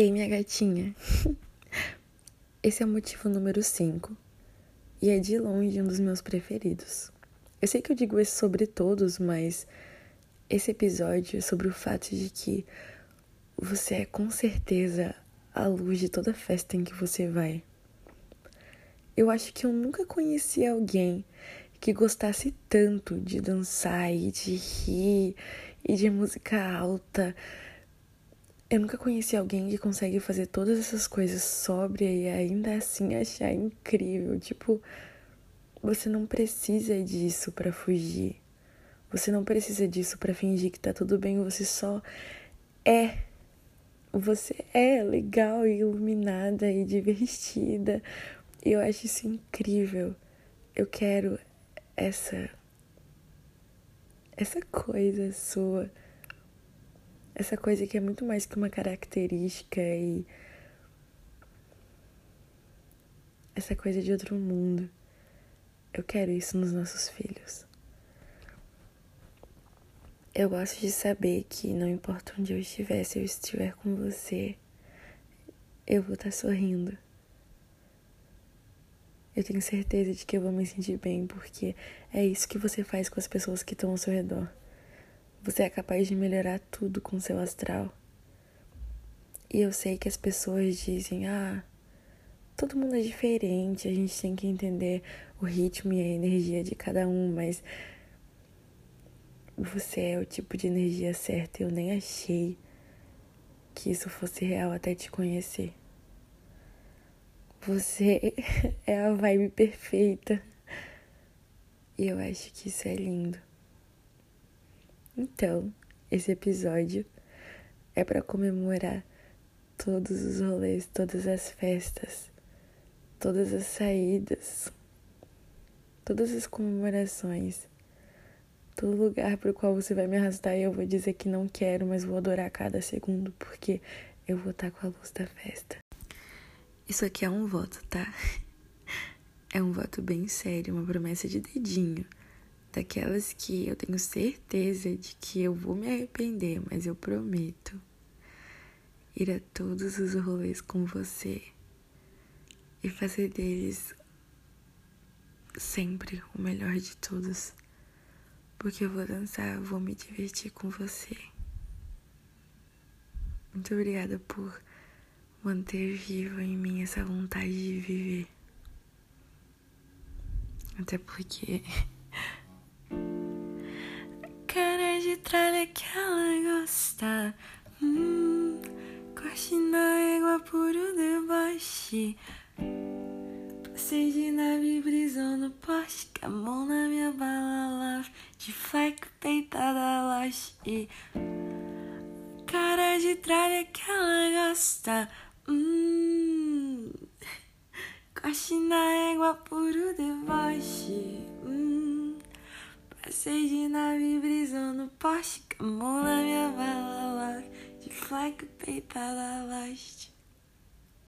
Ei, minha gatinha. Esse é o motivo número 5 e é de longe um dos meus preferidos. Eu sei que eu digo isso sobre todos, mas esse episódio é sobre o fato de que você é com certeza a luz de toda festa em que você vai. Eu acho que eu nunca conheci alguém que gostasse tanto de dançar e de rir e de música alta. Eu nunca conheci alguém que consegue fazer todas essas coisas sóbria e ainda assim achar incrível. Tipo, você não precisa disso para fugir. Você não precisa disso para fingir que tá tudo bem, você só é. Você é legal e iluminada e divertida. Eu acho isso incrível. Eu quero essa essa coisa sua, essa coisa que é muito mais que uma característica e essa coisa de outro mundo. Eu quero isso nos nossos filhos. Eu gosto de saber que não importa onde eu estiver, se eu estiver com você, eu vou estar sorrindo. Eu tenho certeza de que eu vou me sentir bem, porque é isso que você faz com as pessoas que estão ao seu redor. Você é capaz de melhorar tudo com seu astral. E eu sei que as pessoas dizem: ah, todo mundo é diferente, a gente tem que entender o ritmo e a energia de cada um, mas você é o tipo de energia certa. Eu nem achei que isso fosse real até te conhecer. Você é a vibe perfeita. E eu acho que isso é lindo. Então, esse episódio é para comemorar todos os rolês, todas as festas, todas as saídas, todas as comemorações, todo lugar para o qual você vai me arrastar e eu vou dizer que não quero, mas vou adorar cada segundo porque eu vou estar com a luz da festa. Isso aqui é um voto, tá? É um voto bem sério, uma promessa de dedinho. Daquelas que eu tenho certeza de que eu vou me arrepender, mas eu prometo ir a todos os rolês com você e fazer deles sempre o melhor de todos. Porque eu vou dançar, vou me divertir com você. Muito obrigada por manter viva em mim essa vontade de viver. Até porque. De tralha que ela gosta. Hum, corte na égua puro deboche. Passei de nave brisou no poste. Com a mão na minha bala love. De fleco peitada loche. Cara de tralha que ela gosta. Hum, coche na égua, puro deboche. Hum, passei de nave, brisou no poste. Camou na minha bala, de fleco peitada, laste.